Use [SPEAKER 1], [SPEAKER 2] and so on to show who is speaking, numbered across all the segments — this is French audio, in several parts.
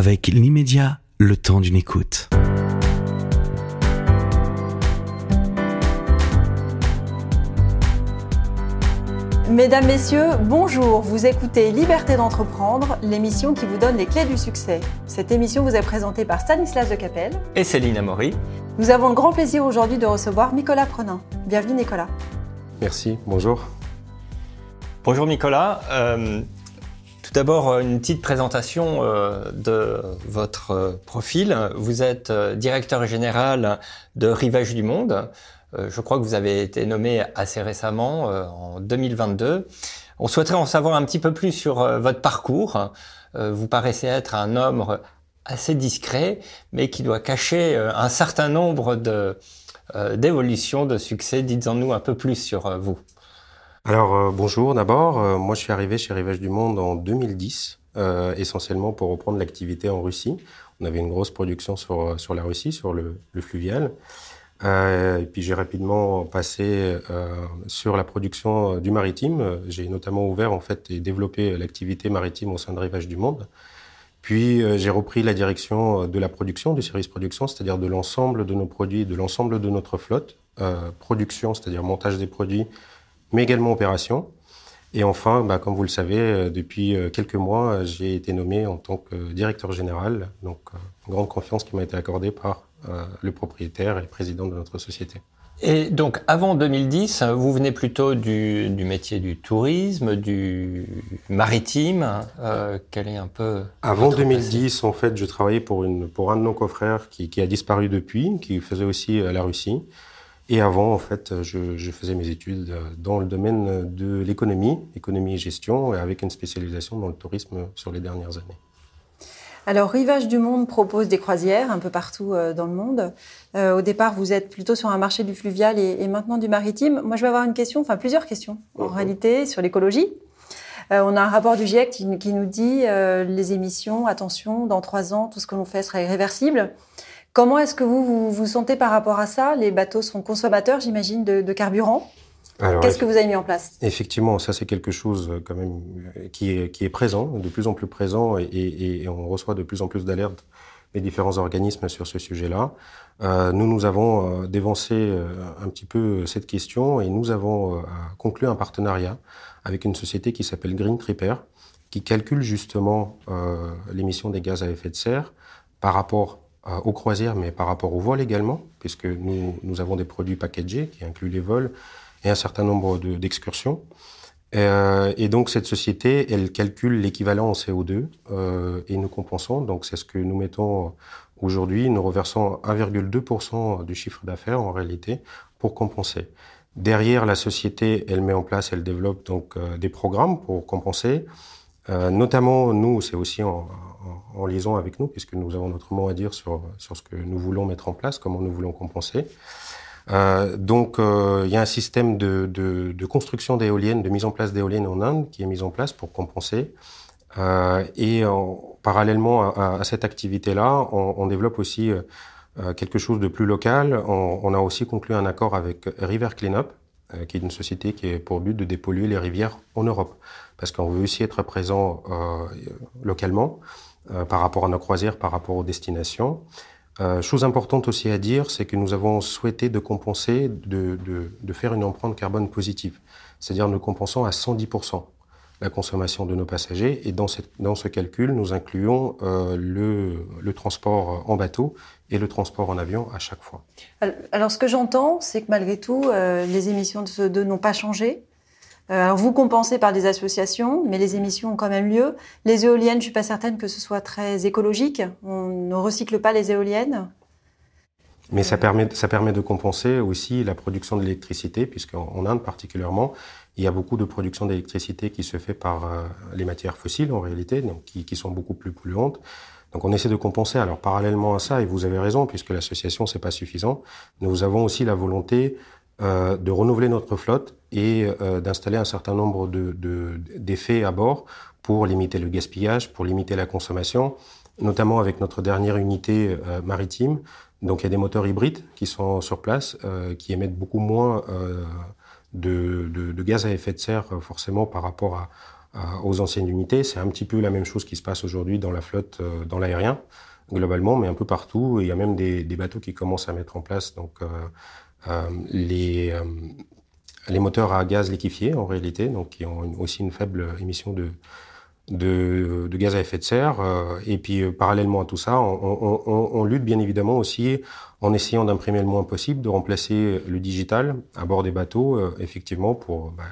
[SPEAKER 1] avec l'immédiat, le temps d'une écoute.
[SPEAKER 2] Mesdames, Messieurs, bonjour. Vous écoutez Liberté d'entreprendre, l'émission qui vous donne les clés du succès. Cette émission vous est présentée par Stanislas de Capelle
[SPEAKER 3] et Céline Amory.
[SPEAKER 2] Nous avons le grand plaisir aujourd'hui de recevoir Nicolas Prenin. Bienvenue Nicolas.
[SPEAKER 4] Merci, bonjour.
[SPEAKER 3] Bonjour Nicolas. Euh, tout d'abord, une petite présentation euh, de votre euh, profil. Vous êtes directeur général de Rivage du Monde. Je crois que vous avez été nommé assez récemment, en 2022. On souhaiterait en savoir un petit peu plus sur votre parcours. Vous paraissez être un homme assez discret, mais qui doit cacher un certain nombre de d'évolutions, de succès. Dites-en-nous un peu plus sur vous.
[SPEAKER 4] Alors euh, bonjour d'abord, euh, moi je suis arrivé chez Rivage du Monde en 2010, euh, essentiellement pour reprendre l'activité en Russie. On avait une grosse production sur, sur la Russie, sur le, fluvial. et puis j'ai rapidement passé sur la production du maritime. J'ai notamment ouvert en fait et développé l'activité maritime au sein de Rivage du Monde. Puis j'ai repris la direction de la production, du service production, c'est-à-dire de l'ensemble de nos produits, de l'ensemble de notre flotte. production, c'est-à-dire montage des produits, mais également opération. Et enfin, bah, comme vous le savez, euh, depuis euh, quelques mois, euh, j'ai été nommé en tant que directeur général, donc une grande confiance qui m'a été accordée par le propriétaire et le président de notre société.
[SPEAKER 3] Et donc, avant 2010, vous venez plutôt du, du métier du tourisme, du maritime. Euh, quel est un peu
[SPEAKER 4] Avant 2010, en fait, je travaillais pour, une, pour un de nos confrères qui, qui a disparu depuis, qui faisait aussi la Russie. Et avant, en fait, je, je, faisais mes études dans le domaine de l'économie, économie et gestion, avec une spécialisation dans le tourisme sur les dernières années.
[SPEAKER 2] Alors, Rivage du Monde propose des croisières un peu partout euh, dans le monde. Euh, au départ, vous êtes plutôt sur un marché du fluvial et, et, maintenant du maritime. Moi, je vais avoir une question, enfin plusieurs questions en réalité sur l'écologie. Euh, on a un rapport du GIEC qui, qui nous dit euh, les émissions, attention, dans trois ans, tout ce que l'on fait sera irréversible. Comment est-ce que vous, vous sentez par rapport à ça? Les bateaux sont consommateurs, j'imagine, de, carburant. Qu'est-ce que vous avez mis en place?
[SPEAKER 4] Effectivement, ça c'est quelque chose euh, quand même euh, qui est, qui est présent, de plus en plus présent, et, on reçoit de plus en plus d'alertes des différents organismes sur ce sujet-là. Euh, nous, nous avons dévancé un petit peu cette question et nous avons conclu un partenariat avec une société qui s'appelle Green Tripper, qui calcule justement l'émission des gaz à effet de serre par rapport aux croisières, mais par rapport aux vols également, puisque nous, nous avons des produits packagés qui incluent les vols et un certain nombre d'excursions. Euh, et donc cette société, elle calcule l'équivalent en CO2 euh, et nous compensons. Donc c'est ce que nous mettons aujourd'hui. Nous reversons 1,2% du chiffre d'affaires en réalité pour compenser. Derrière, la société, elle met en place, elle développe donc euh, des programmes pour compenser. Euh, notamment, nous, c'est aussi en, en, liaison avec nous, puisque nous avons notre mot à dire sur, sur ce que nous voulons mettre en place, comment nous voulons compenser. Euh, donc, euh, il y a un système de, de, construction d'éoliennes, de mise en place d'éoliennes en Inde qui est mis en place pour compenser. Euh, et parallèlement à, cette activité-là, on, développe aussi quelque chose de plus local. On, on, a aussi conclu un accord avec River Cleanup, qui est une société qui est pour but de dépolluer les rivières en Europe, parce qu'on veut aussi être présent localement. Euh, par rapport à nos croisières, par rapport aux destinations. Euh, chose importante aussi à dire, c'est que nous avons souhaité de compenser, de, faire une empreinte carbone positive, c'est-à-dire nous compensons à 110% la consommation de nos passagers. Et dans, ce calcul, nous incluons euh, le, transport en bateau et le transport en avion à chaque fois.
[SPEAKER 2] Alors, ce que j'entends, c'est que malgré tout, les émissions de CO2 n'ont pas changé. Euh, vous compensez par des associations, mais les émissions ont quand même lieu. Les éoliennes, je suis pas certaine que ce soit très écologique. On ne recycle pas les éoliennes.
[SPEAKER 4] Mais ça permet, ça permet de compenser aussi la production de l'électricité, puisqu'en Inde particulièrement, il y a beaucoup de production d'électricité qui se fait par euh, les matières fossiles en réalité, donc qui, qui, sont beaucoup plus polluantes. Donc on essaie de compenser. Alors parallèlement à ça, et vous avez raison, puisque l'association c'est pas suffisant, nous avons aussi la volonté euh, de renouveler notre flotte et euh, d'installer un certain nombre d'effets de, à bord pour limiter le gaspillage, pour limiter la consommation, notamment avec notre dernière unité euh, maritime. Donc il y a des moteurs hybrides qui sont sur place, qui émettent beaucoup moins de, de, gaz à effet de serre forcément par rapport à, aux anciennes unités. C'est un petit peu la même chose qui se passe aujourd'hui dans la flotte, dans l'aérien globalement, mais un peu partout. Il y a même des, bateaux qui commencent à mettre en place donc les les moteurs à gaz liquéfié en réalité, donc qui ont aussi une faible émission de, gaz à effet de serre. Euh, et puis, euh, parallèlement à tout ça, on, lutte bien évidemment aussi en essayant d'imprimer le moins possible, de remplacer le digital à bord des bateaux, euh, effectivement, pour bah,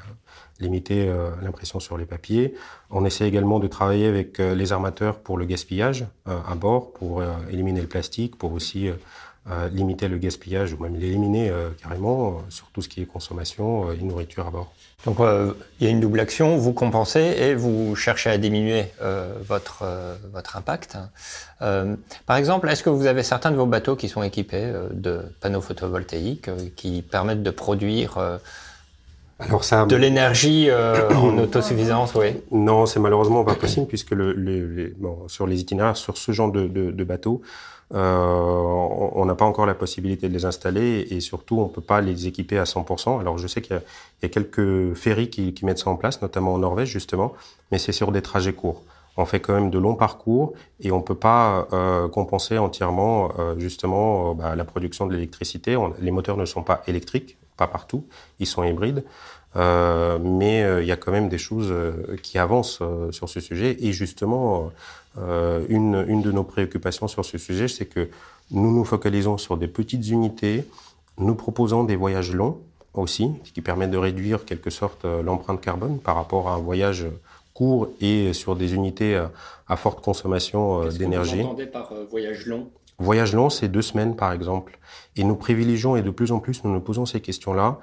[SPEAKER 4] limiter l'impression sur les papiers. On essaie également de travailler avec les armateurs pour le gaspillage à bord, pour éliminer le plastique, pour aussi limiter le gaspillage ou même l'éliminer euh, carrément euh, sur tout ce qui est consommation euh, et nourriture à bord.
[SPEAKER 3] Donc il y a une double action, vous compensez et vous cherchez à diminuer votre, votre impact. par exemple, est-ce que vous avez certains de vos bateaux qui sont équipés de panneaux photovoltaïques qui permettent de produire alors ça, de l'énergie en autosuffisance, oui.
[SPEAKER 4] Non, c'est malheureusement pas possible puisque le, bon, sur les itinéraires, sur ce genre de, de, de bateaux, euh, on n'a pas encore la possibilité de les installer et surtout on peut pas les équiper à 100%. Alors je sais qu'il y, a quelques ferries qui, mettent ça en place, notamment en Norvège justement, mais c'est sur des trajets courts. On fait quand même de longs parcours et on peut pas euh, compenser entièrement euh, justement bah, la production de l'électricité. Les moteurs ne sont pas électriques, pas partout, ils sont hybrides. mais il y a quand même des choses qui avancent sur ce sujet. Et justement, euh, une, une, de nos préoccupations sur ce sujet, c'est que nous nous focalisons sur des petites unités, nous proposons des voyages longs aussi, ce qui permet de réduire quelque sorte euh, l'empreinte carbone par rapport à un voyage court et sur des unités à, à forte consommation euh, d'énergie.
[SPEAKER 3] Qu'est-ce que vous par voyage long?
[SPEAKER 4] Voyage long, c'est deux semaines par exemple. Et nous privilégions, et de plus en plus nous nous posons ces questions-là,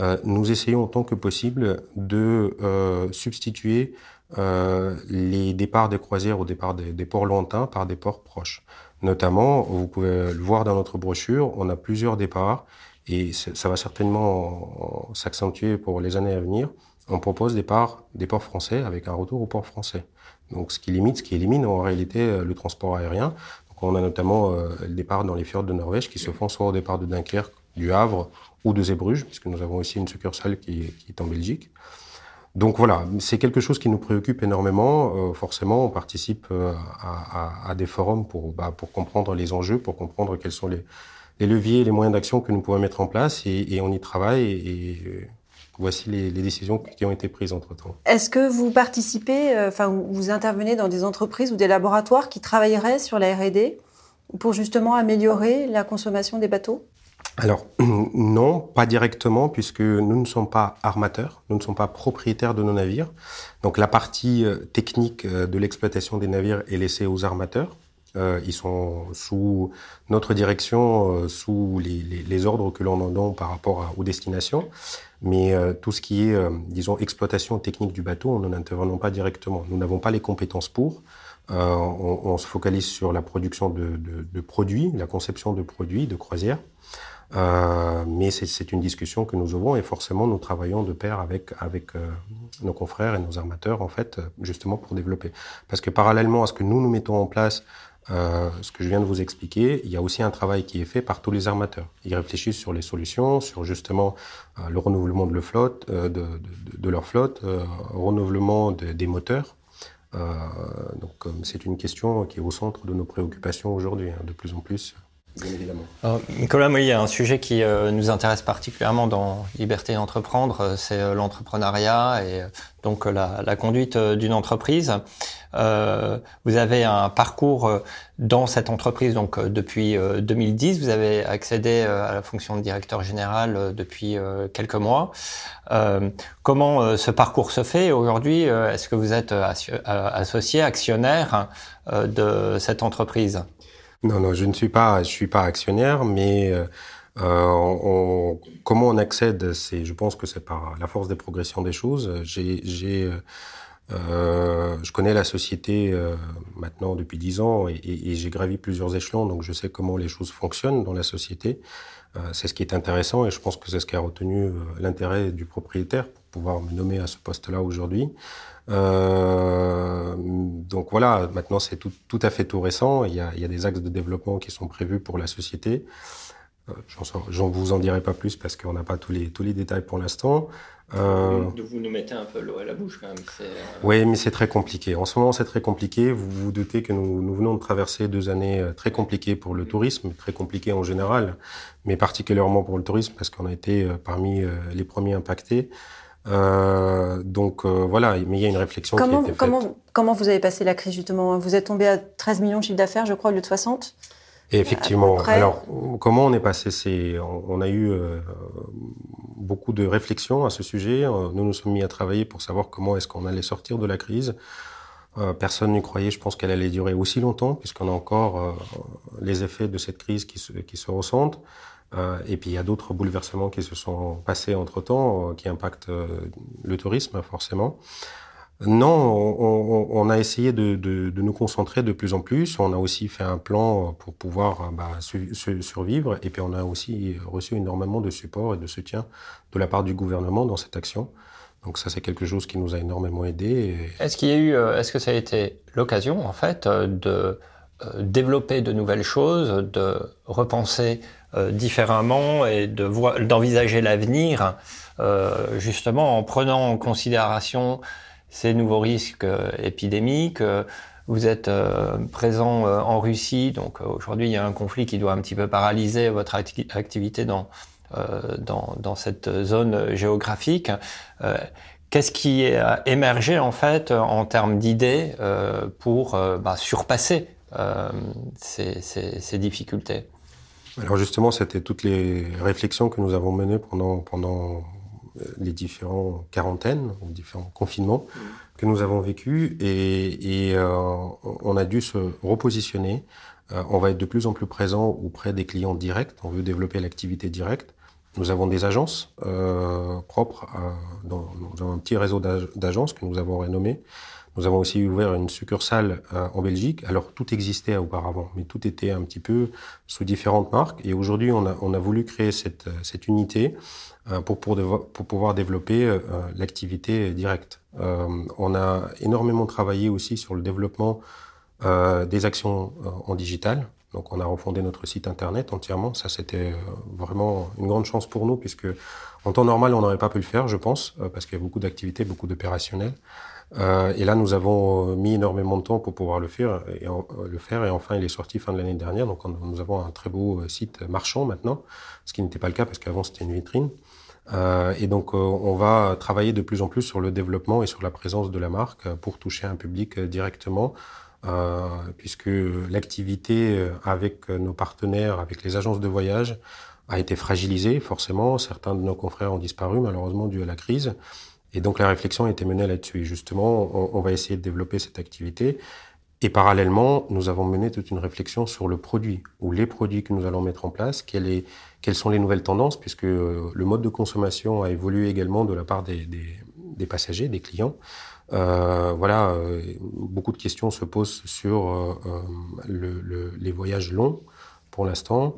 [SPEAKER 4] euh, nous essayons autant que possible de euh, substituer euh, les départs des croisières au départ des, des, ports lointains par des ports proches. Notamment, vous pouvez le voir dans notre brochure, on a plusieurs départs et ça va certainement s'accentuer pour les années à venir. On propose des, parts, des ports français avec un retour au port français. Donc, ce qui limite, ce qui élimine en réalité le transport aérien. On a notamment euh, le départ dans les fjords de Norvège qui se font soit au départ de Dunkerque, du Havre ou de Zeebrugge, puisque nous avons aussi une succursale qui, est en Belgique. Donc voilà, c'est quelque chose qui nous préoccupe énormément. Euh, forcément, on participe euh, à, des forums pour, bah, pour comprendre les enjeux, pour comprendre quels sont les, leviers, les moyens d'action que nous pouvons mettre en place, et, on y travaille. Voici les, les, décisions qui ont été prises entre temps.
[SPEAKER 2] Est-ce que vous participez, euh, enfin, vous intervenez dans des entreprises ou des laboratoires qui travailleraient sur la R&D pour justement améliorer la consommation des bateaux?
[SPEAKER 4] Alors non, pas directement, puisque nous ne sommes pas armateurs, nous ne sommes pas propriétaires de nos navires. Donc la partie euh, technique euh, de l'exploitation des navires est laissée aux armateurs. Euh, ils sont sous notre direction, euh, sous les, les, les, ordres que l'on en donne par rapport à, aux destinations. Mais euh, tout ce qui est, disons, exploitation technique du bateau, nous n'intervenons pas directement. Nous n'avons pas les compétences pour. On, on, se focalise sur la production de, de, de produits, la conception de produits, de croisières. Euh, mais c'est une discussion que nous aurons et forcément nous travaillons de pair avec avec euh, nos confrères et nos armateurs en fait justement pour développer. Parce que parallèlement à ce que nous nous mettons en place, euh, ce que je viens de vous expliquer, il y a aussi un travail qui est fait par tous les armateurs. Ils réfléchissent sur les solutions, sur justement euh, le renouvellement de, le flotte, euh, leur flotte, euh, renouvellement des moteurs. donc c'est une question qui est au centre de nos préoccupations aujourd'hui, hein, de plus en plus bien évidemment.
[SPEAKER 3] Nicolas, moi, il y a un sujet qui euh, nous intéresse particulièrement dans Liberté d'entreprendre, euh, c'est euh, l'entrepreneuriat et donc la, conduite d'une entreprise. Vous avez un parcours dans cette entreprise donc depuis 2010. Vous avez accédé à la fonction de directeur général depuis quelques mois. comment ce parcours se fait aujourd'hui Est-ce que vous êtes associé, actionnaire de cette entreprise?
[SPEAKER 4] Non, non, je ne suis pas, je suis pas actionnaire, mais euh, on, comment on accède, c'est, je pense que c'est par la force des progressions des choses. J'ai, j'ai, euh, je connais la société euh, maintenant depuis dix ans et, et, et, j'ai gravi plusieurs échelons, donc je sais comment les choses fonctionnent dans la société. Euh, c'est ce qui est intéressant et je pense que c'est ce qui a retenu euh, l'intérêt du propriétaire pouvoir me nommer à ce poste-là aujourd'hui. Euh, donc voilà, maintenant c'est tout, tout, à fait tout récent. Il y, a, il y, a, des axes de développement qui sont prévus pour la société. Euh, J'en vous en dirai pas plus parce qu'on n'a pas tous les, tous les détails pour l'instant.
[SPEAKER 3] Euh, vous nous mettez un peu l'eau à la bouche quand même.
[SPEAKER 4] Euh, oui, mais c'est très compliqué. En ce moment, c'est très compliqué. Vous vous doutez que nous, nous, venons de traverser deux années euh, très compliquées pour le tourisme, très compliquées en général, mais particulièrement pour le tourisme parce qu'on a été parmi les premiers impactés. Euh, donc voilà, mais il y a une réflexion
[SPEAKER 2] comment,
[SPEAKER 4] qui a été faite.
[SPEAKER 2] Comment, vous avez passé la crise justement? Vous êtes tombé à 13 millions de chiffre d'affaires, je crois, au lieu de 60
[SPEAKER 4] effectivement. Alors, comment on est passé C'est, on, a eu euh, beaucoup de réflexions à ce sujet. Euh, nous nous sommes mis à travailler pour savoir comment est-ce qu'on allait sortir de la crise. Euh, personne n'y croyait, je pense qu'elle allait durer aussi longtemps, puisqu'on a encore les effets de cette crise qui se, qui se ressentent. Et puis il y a d'autres bouleversements qui se sont passés entre-temps, qui impactent le tourisme forcément. Non, on, a essayé de, nous concentrer de plus en plus. On a aussi fait un plan pour pouvoir bah, survivre. Et puis on a aussi reçu énormément de support et de soutien de la part du gouvernement dans cette action. Donc ça, c'est quelque chose qui nous a énormément aidé.
[SPEAKER 3] Est-ce qu'il y a eu, euh, est-ce que ça a été l'occasion en fait euh, de euh, développer de nouvelles choses, de repenser différemment et d'envisager l'avenir, justement en prenant en considération ces nouveaux risques euh, épidémiques. Euh, vous êtes euh, présent en Russie, donc aujourd'hui il y a un conflit qui doit un petit peu paralyser votre activité dans, dans, dans, cette zone géographique. Qu'est-ce qui a émergé en fait en termes d'idées pour bah, surpasser ces, ces, ces, difficultés?
[SPEAKER 4] Alors justement, c'était toutes les réflexions que nous avons menées pendant, pendant euh, les différents quarantaines, les différents confinements que nous avons vécus et, euh, on a dû se repositionner. Euh, on va être de plus en plus présent auprès des clients directs. On veut développer l'activité directe. Nous avons des agences propres. Dans, nous avons un petit réseau d'agences que nous avons rénommé. Nous avons aussi ouvert une succursale en Belgique. Alors tout existait auparavant, mais tout était un petit peu sous différentes marques. Et aujourd'hui, on a, on a voulu créer cette, cette unité euh, pour, pour, pour, pouvoir développer euh, l'activité directe. Euh, on a énormément travaillé aussi sur le développement des actions en digital. Donc on a refondé notre site internet entièrement. Ça c'était vraiment une grande chance pour nous puisque en temps normal on n'aurait pas pu le faire, je pense, parce qu'il y a beaucoup d'activités, beaucoup d'opérationnels. Euh, et là, nous avons mis énormément de temps pour pouvoir le faire et, le faire. Et enfin, il est sorti fin de l'année dernière. Donc, nous avons un très beau site marchand maintenant, ce qui n'était pas le cas parce qu'avant c'était une vitrine. Euh, et donc, euh, on va travailler de plus en plus sur le développement et sur la présence de la marque pour toucher un public directement, euh, puisque l'activité avec nos partenaires, avec les agences de voyage, a été fragilisée, forcément. Certains de nos confrères ont disparu, malheureusement, dû à la crise. Et donc, la réflexion a été menée là-dessus. Et justement, on, va essayer de développer cette activité. Et parallèlement, nous avons mené toute une réflexion sur le produit, ou les produits que nous allons mettre en place, quelles sont les nouvelles tendances, puisque euh, le mode de consommation a évolué également de la part des passagers, des clients. Euh, voilà, euh, beaucoup de questions se posent sur euh, le, le, les voyages longs pour l'instant.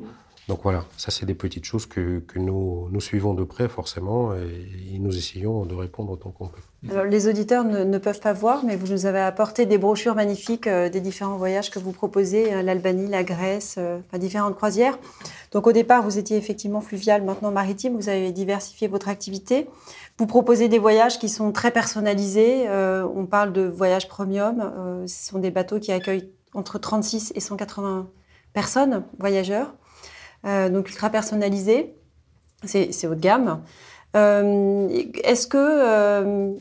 [SPEAKER 4] Donc voilà, ça c'est des petites choses que, nous, suivons de près forcément et, nous essayons de répondre autant qu'on peut.
[SPEAKER 2] Alors, les auditeurs ne, peuvent pas voir, mais vous nous avez apporté des brochures magnifiques des différents voyages que vous proposez, l'Albanie, la Grèce, différentes croisières. Donc au départ, vous étiez effectivement fluvial, maintenant maritime, vous avez diversifié votre activité. Vous proposez des voyages qui sont très personnalisés. Euh, on parle de voyages premium. Euh, ce sont des bateaux qui accueillent entre 36 et 180 personnes, voyageurs. Euh, donc ultra personnalisé. C'est haut de gamme. Est-ce que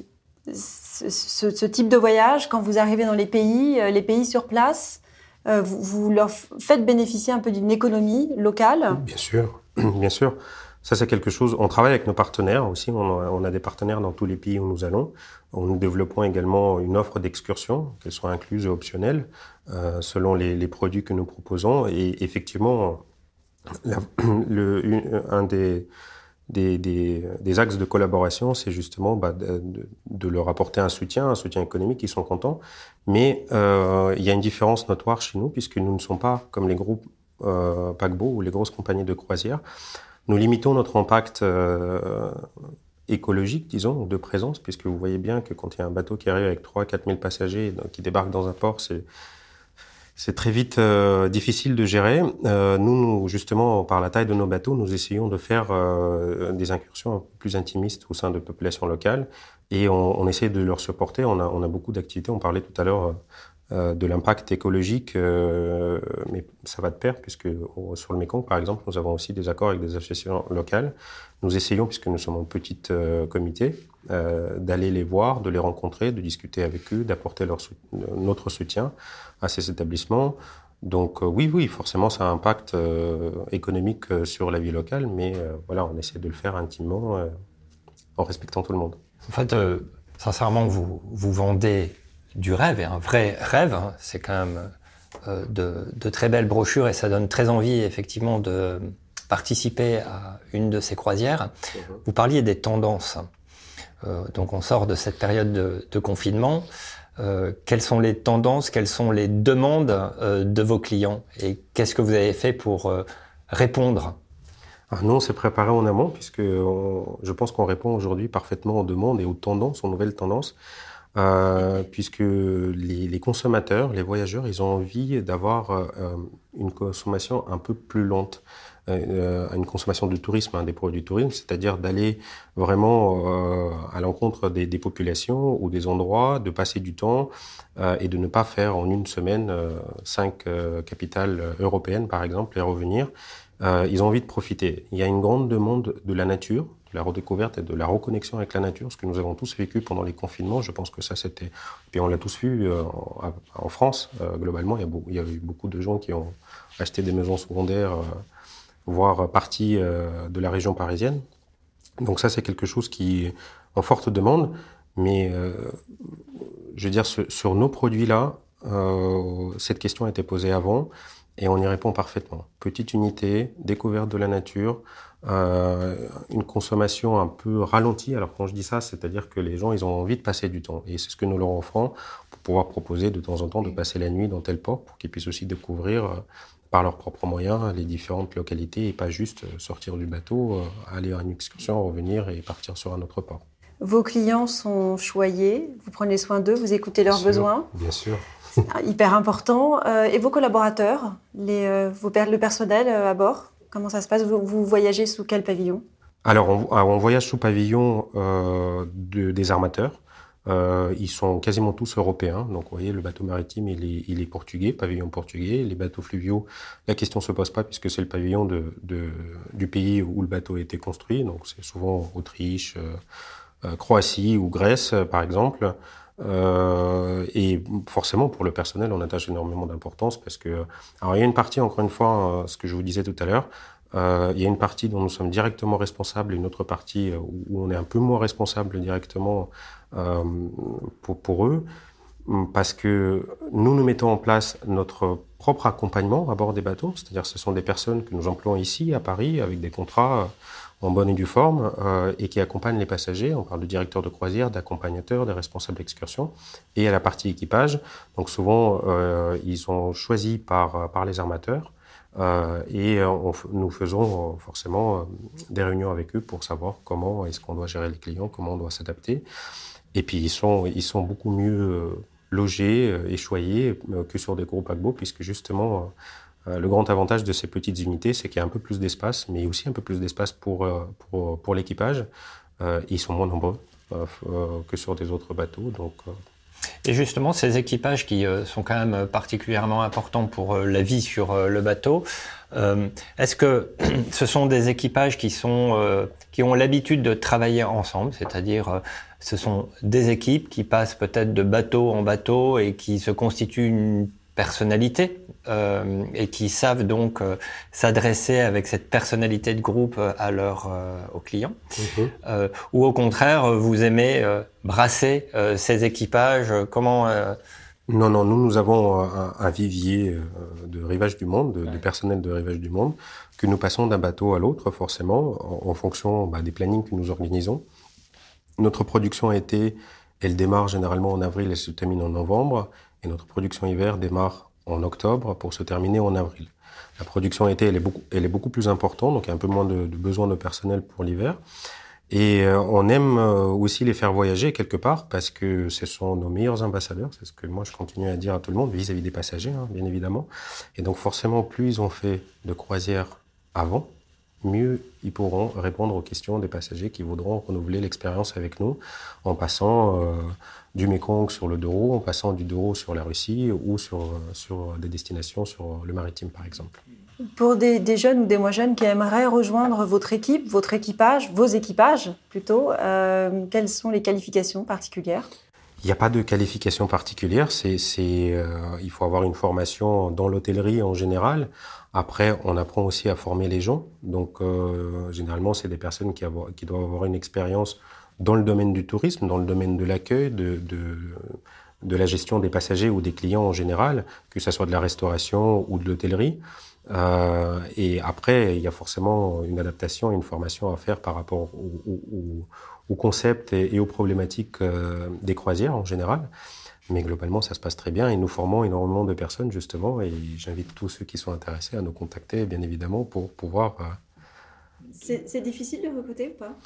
[SPEAKER 2] ce, type de voyage, quand vous arrivez dans les pays, les pays sur place, vous, leur faites bénéficier un peu d'une économie locale?
[SPEAKER 4] Bien sûr, bien sûr. Ça, c'est quelque chose. On travaille avec nos partenaires aussi. On a, des partenaires dans tous les pays où nous allons. Nous développons également une offre d'excursion, qu'elle soit incluse ou optionnelle, euh, selon les, produits que nous proposons. Et effectivement, un des, axes de collaboration, c'est justement bah, de, de, leur apporter un soutien, un soutien économique, ils sont contents. Mais euh, il y a une différence notoire chez nous, puisque nous ne sommes pas comme les groupes euh, paquebots ou les grosses compagnies de croisière. Nous limitons notre impact euh, écologique, disons, de présence, puisque vous voyez bien que quand il y a un bateau qui arrive avec 3 4 000 passagers, qui débarque dans un port, c'est très vite euh, difficile de gérer. Euh, nous, justement, par la taille de nos bateaux, nous essayons de faire des incursions plus intimistes au sein de populations locales et on, on essaie de leur supporter. On a, beaucoup d'activités. On parlait tout à l'heure de l'impact écologique, euh, mais ça va de pair puisque sur le Mekong, par exemple, nous avons aussi des accords avec des associations locales. Nous essayons, puisque nous sommes en petit comité, d'aller les voir, de les rencontrer, de discuter avec eux, d'apporter notre soutien à ces établissements. Donc euh, oui, oui, forcément, ça impacte euh, économique euh, sur la vie locale, mais voilà, on essaie de le faire intimement en respectant tout le monde.
[SPEAKER 3] En fait, sincèrement, vous vendez du rêve, et un vrai rêve. Hein. C'est quand même de, de, très belles brochures et ça donne très envie, effectivement, de participer à une de ces croisières. Mhm. Vous parliez des tendances. donc on sort de cette période de, de confinement. Euh, quelles sont les tendances, quelles sont les demandes euh, de vos clients et qu'est-ce que vous avez fait pour euh, répondre?
[SPEAKER 4] Ah Non, c'est préparé en amont puisque je pense qu'on répond aujourd'hui parfaitement aux demandes et aux tendances, aux nouvelles tendances. Puisque les, consommateurs, les voyageurs, ils ont envie d'avoir une consommation un peu plus lente. Euh, une consommation de tourisme, hein, des produits du tourisme, c'est-à-dire d'aller vraiment euh, à l'encontre des, populations ou des endroits, de passer du temps euh, et de ne pas faire en une semaine cinq capitales européennes, par exemple, et revenir. ils ont envie de profiter. Il y a une grande demande de la nature, de la redécouverte et de la reconnexion avec la nature, ce que nous avons tous vécu pendant les confinements. Je pense que ça, c'était... Puis on l'a tous vu en, en, France, globalement. Il y, a eu beaucoup de gens qui ont acheté des maisons secondaires voire partie euh, de la région parisienne. Donc ça, c'est quelque chose qui est en forte demande. Mais euh, je veux dire, sur, nos produits-là, euh, cette question a été posée avant et on y répond parfaitement. Petite unité, découverte de la nature, euh, une consommation un peu ralentie. Alors quand je dis ça, c'est-à-dire que les gens, ils ont envie de passer du temps. Et c'est ce que nous leur offrons pour pouvoir proposer de temps en temps de passer la nuit dans tel port pour qu'ils puissent aussi découvrir par leurs propres moyens les différentes localités et pas juste euh, sortir du bateau, euh, aller à une excursion, revenir et partir sur un autre port.
[SPEAKER 2] Vos clients sont choyés, vous prenez soin d'eux, vous écoutez leurs besoins.
[SPEAKER 4] Bien sûr.
[SPEAKER 2] C'est hyper important. Euh, et vos collaborateurs, les, vos, le personnel à bord, comment ça se passe? Vous, voyagez sous quel pavillon?
[SPEAKER 4] Alors on, on, voyage sous pavillon euh, de, des armateurs. Euh, ils sont quasiment tous européens. Donc, vous voyez, le bateau maritime, il est, portugais, pavillon portugais. Les bateaux fluviaux, la question se pose pas puisque c'est le pavillon du pays où le bateau a été construit. Donc, c'est souvent Autriche, euh, euh Croatie ou Grèce, par exemple. Euh, et forcément, pour le personnel, on attache énormément d'importance parce que, alors il y a une partie, encore une fois, euh, ce que je vous disais tout à l'heure, euh, il y a une partie dont nous sommes directement responsables et une autre partie où on est un peu moins responsable directement pour, pour eux, parce que nous, nous mettons en place notre propre accompagnement à bord des bateaux, c'est-à-dire ce sont des personnes que nous employons ici à Paris avec des contrats en bonne et due forme euh, et qui accompagnent les passagers. On parle de directeur de croisière, d'accompagnateurs, des responsables d'excursion et à la partie équipage. Donc souvent, euh, ils sont choisis par, par les armateurs euh, et nous faisons forcément des réunions avec eux pour savoir comment est-ce qu'on doit gérer les clients, comment on doit s'adapter. Et puis ils sont, ils sont beaucoup mieux euh, logés euh, et choyés euh, que sur des gros paquebots, puisque justement, le grand avantage de ces petites unités, c'est qu'il y a un peu plus d'espace, mais aussi un peu plus d'espace pour, pour, pour l'équipage. ils sont moins nombreux que sur des autres bateaux. Donc,
[SPEAKER 3] et justement, ces équipages qui sont quand même particulièrement importants pour la vie sur le bateau, est-ce que ce sont des équipages qui, sont, qui ont l'habitude de travailler ensemble, c'est-à-dire ce sont des équipes qui passent peut-être de bateau en bateau et qui se constituent une personnalité? Euh, et qui savent donc euh, s'adresser avec cette personnalité de groupe euh, à leur, euh, aux clients. Mhm. Ou au contraire, vous aimez brasser ces équipages Comment
[SPEAKER 4] Non, non, nous, nous avons un, un vivier de rivage du monde, de, ouais. de, personnel de rivage du monde, que nous passons d'un bateau à l'autre, forcément, en, en fonction bah, des plannings que nous organisons. Notre production été, elle démarre généralement en avril et se termine en novembre. Et notre production hiver démarre en octobre pour se terminer en avril. La production été, elle est beaucoup, plus importante, donc il y a un peu moins de, de besoin de personnel pour l'hiver. Et euh, on aime euh, aussi les faire voyager quelque part parce que ce sont nos meilleurs ambassadeurs. C'est ce que moi je continue à dire à tout le monde vis-à-vis des passagers, hein, bien évidemment. Et donc forcément, plus ils ont fait de croisières avant, mieux ils pourront répondre aux questions des passagers qui voudront renouveler l'expérience avec nous en passant euh, du Mekong sur le Douro, en passant du Douro sur la Russie ou sur, sur des destinations sur le maritime par exemple.
[SPEAKER 2] Pour des, jeunes ou des moins jeunes qui aimeraient rejoindre votre équipe, votre équipage, vos équipages plutôt, euh, quelles sont les qualifications particulières?
[SPEAKER 4] Il n'y a pas de qualification particulière. C'est, euh, il faut avoir une formation dans l'hôtellerie en général. Après, on apprend aussi à former les gens. Donc, euh, généralement, c'est des personnes qui, qui, doivent avoir une expérience dans le domaine du tourisme, dans le domaine de l'accueil, de, de, de, la gestion des passagers ou des clients en général, que ce soit de la restauration ou de l'hôtellerie. Euh, et après, il y a forcément une adaptation, une formation à faire par rapport au, au, concept et, aux problématiques euh, des croisières en général. Mais globalement, ça se passe très bien et nous formons énormément de personnes justement. Et j'invite tous ceux qui sont intéressés à nous contacter, bien évidemment, pour pouvoir. Euh,
[SPEAKER 2] c'est difficile de recruter ou pas?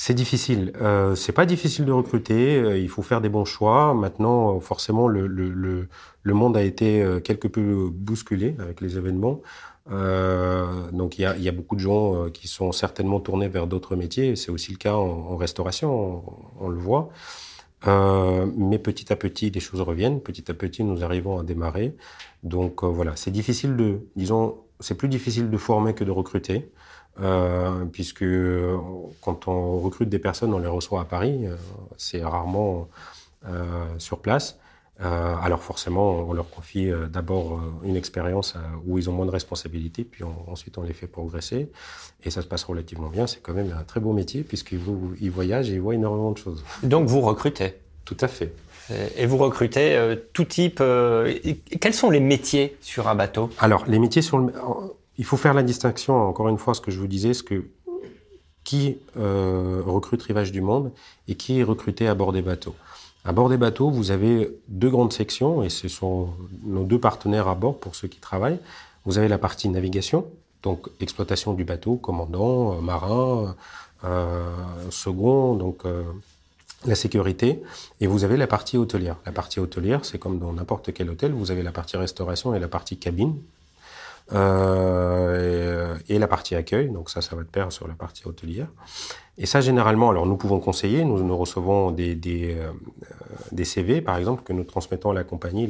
[SPEAKER 4] C'est difficile. Euh, c'est pas difficile de recruter. Euh, il faut faire des bons choix. Maintenant, euh, forcément, le, le, le, le monde a été euh, quelque peu bousculé avec les événements. Euh, donc, il y a, y a, beaucoup de gens qui sont certainement tournés vers d'autres métiers. C'est aussi le cas en, en restauration, on, on, le voit. mais petit à petit, les choses reviennent. Petit à petit, nous arrivons à démarrer. Donc voilà, c'est difficile de, disons, c'est plus difficile de former que de recruter. Euh, puisque euh, quand on recrute des personnes, on les reçoit à Paris, euh, c'est rarement euh, sur place. Euh, alors forcément, on leur confie d'abord une expérience où ils ont moins de responsabilités, puis on, ensuite on les fait progresser, et ça se passe relativement bien. C'est quand même un très beau métier puisqu'ils ils voyagent et ils voient énormément de choses.
[SPEAKER 3] Donc vous recrutez
[SPEAKER 4] Tout à fait.
[SPEAKER 3] Et vous recrutez tout type. Quels sont les métiers sur un bateau?
[SPEAKER 4] Alors, les métiers sur le, il faut faire la distinction, encore une fois, ce que je vous disais, ce que qui euh, recrute Rivage du Monde et qui est recruté à bord des bateaux. À bord des bateaux, vous avez deux grandes sections, et ce sont nos deux partenaires à bord pour ceux qui travaillent. Vous avez la partie navigation, donc exploitation du bateau, commandant, euh, marin, euh, second, donc la sécurité, et vous avez la partie hôtelière. La partie hôtelière, c'est comme dans n'importe quel hôtel, vous avez la partie restauration et la partie cabine, euh, et, la partie accueil. Donc ça, ça va de pair sur la partie hôtelière. Et ça, généralement, alors nous pouvons conseiller, nous, recevons des, des, euh, des CV, par exemple, que nous transmettons à la compagnie,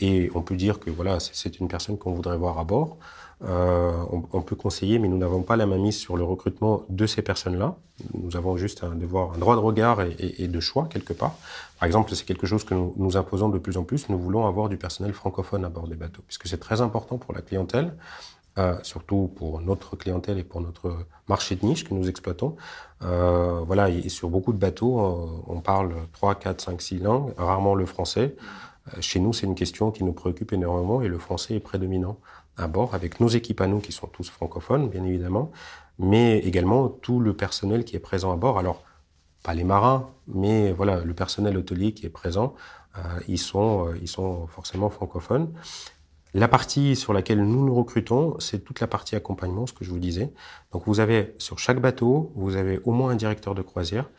[SPEAKER 4] et on peut dire que voilà, c'est une personne qu'on voudrait voir à bord. Euh, on, peut conseiller, mais nous n'avons pas la main mise sur le recrutement de ces personnes-là. Nous avons juste un devoir, un droit de regard et, de choix quelque part. Par exemple, c'est quelque chose que nous, nous, imposons de plus en plus. Nous voulons avoir du personnel francophone à bord des bateaux, puisque c'est très important pour la clientèle, euh, surtout pour notre clientèle et pour notre marché de niche que nous exploitons. Euh, voilà, et sur beaucoup de bateaux, on parle 3, 4, 5, 6 langues, rarement le français. Chez nous, c'est une question qui nous préoccupe énormément et le français est prédominant à bord, avec nos équipes à nous qui sont tous francophones, bien évidemment, mais également tout le personnel qui est présent à bord. Alors, pas les marins, mais voilà, le personnel hôtelier qui est présent, euh, ils, sont, euh, ils sont forcément francophones. La partie sur laquelle nous nous recrutons, c'est toute la partie accompagnement, ce que je vous disais. Donc vous avez sur chaque bateau, vous avez au moins un directeur de croisière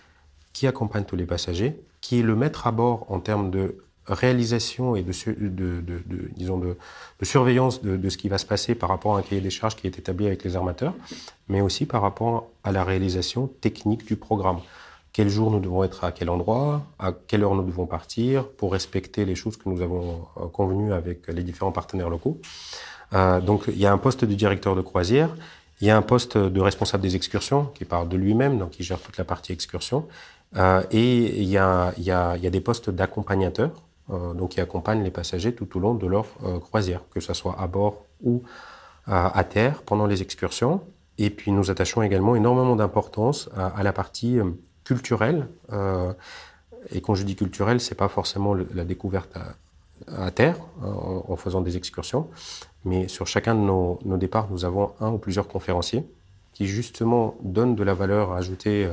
[SPEAKER 4] qui accompagne tous les passagers, qui est le maître à bord en termes de réalisation et de, de, de, de disons de, surveillance de, ce qui va se passer par rapport à un cahier des charges qui est établi avec les armateurs, mais aussi par rapport à la réalisation technique du programme. Quel jour nous devons être à quel endroit, à quelle heure nous devons partir, pour respecter les choses que nous avons euh, convenues avec les différents partenaires locaux. Euh, donc il y a un poste de directeur de croisière, il y a un poste de responsable des excursions qui parle de lui-même, donc qui gère toute la partie excursion, euh, et il y, a, il, y a, il y a des postes d'accompagnateurs donc qui accompagnent les passagers tout au long de leur euh, croisière, que ce soit à bord ou à terre pendant les excursions. Et puis nous attachons également énormément d'importance à, la partie euh, culturelle. et quand je dis culturelle, c'est pas forcément la découverte à, terre en, faisant des excursions, mais sur chacun de nos, nos, départs, nous avons un ou plusieurs conférenciers qui justement donnent de la valeur ajoutée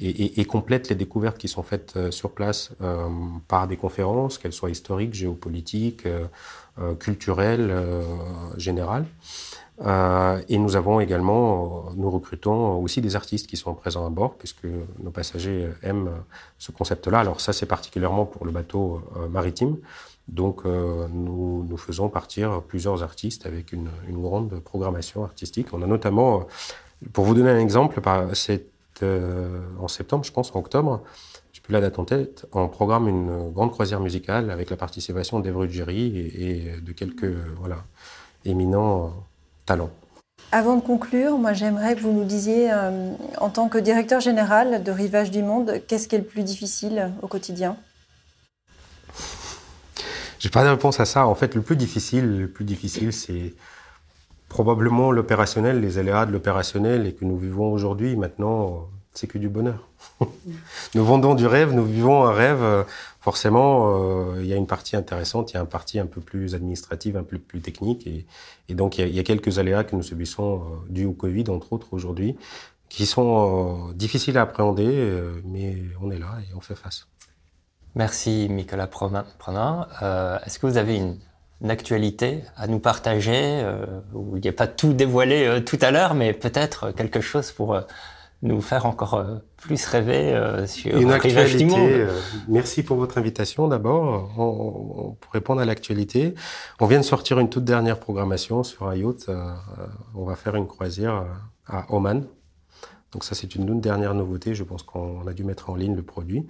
[SPEAKER 4] et, et, complète les découvertes qui sont faites euh, sur place euh, par des conférences, qu'elles soient historiques, géopolitiques, euh, culturelles, générales. Et nous avons également, nous recrutons aussi des artistes qui sont présents à bord, puisque nos passagers aiment ce concept-là. Alors ça, c'est particulièrement pour le bateau maritime. Donc nous, faisons partir plusieurs artistes avec une, grande programmation artistique. On a notamment, pour vous donner un exemple, c'est en septembre, je pense, en octobre, plus la date en tête, on programme une grande croisière musicale avec la participation d'Evry Jury et, de quelques voilà, éminents euh, talents.
[SPEAKER 2] Avant de conclure, moi j'aimerais que vous nous disiez, euh, en tant que directeur général de Rivage du Monde, qu'est-ce qui est le plus difficile au quotidien?
[SPEAKER 4] J'ai pas de réponse à ça. En fait, le plus difficile, le plus difficile, c'est probablement l'opérationnel, les aléas de l'opérationnel et que nous vivons aujourd'hui. Maintenant, c'est que du bonheur. nous vendons du rêve, nous vivons un rêve. Forcément, euh, il y a une partie intéressante, il y a une partie un peu plus administrative, un peu plus technique. Et, donc, il y, a, quelques aléas que nous subissons euh, dus au Covid, entre autres, aujourd'hui, qui sont euh, difficiles à appréhender, mais on est là et on fait face.
[SPEAKER 3] Merci, Nicolas Pronin. Est-ce que vous avez une, actualité à nous partager où il n'y a pas tout dévoilé tout à l'heure, mais peut-être quelque chose pour nous faire encore euh, plus rêver euh, sur
[SPEAKER 4] Une actualité. Euh, merci pour votre invitation d'abord. pour répondre à l'actualité, on vient de sortir une toute dernière programmation sur un yacht. on va faire une croisière à Oman. Donc ça, c'est une toute dernière nouveauté. Je pense qu'on a dû mettre en ligne le produit.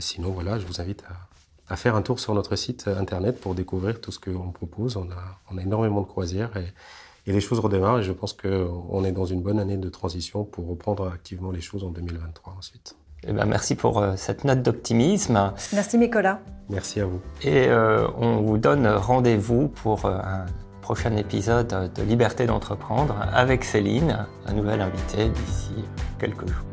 [SPEAKER 4] sinon, voilà, je vous invite à, à, faire un tour sur notre site internet pour découvrir tout ce qu'on propose. On a, on a énormément de croisières et et les choses redémarrent et je pense qu'on est dans une bonne année de transition pour reprendre activement les choses en 2023 ensuite.
[SPEAKER 3] Eh ben, merci pour euh, cette note d'optimisme.
[SPEAKER 2] Merci Nicolas.
[SPEAKER 4] Merci à vous.
[SPEAKER 3] Et euh, on vous donne rendez-vous pour euh, un prochain épisode de Liberté d'entreprendre avec Céline, un nouvel invité d'ici quelques jours.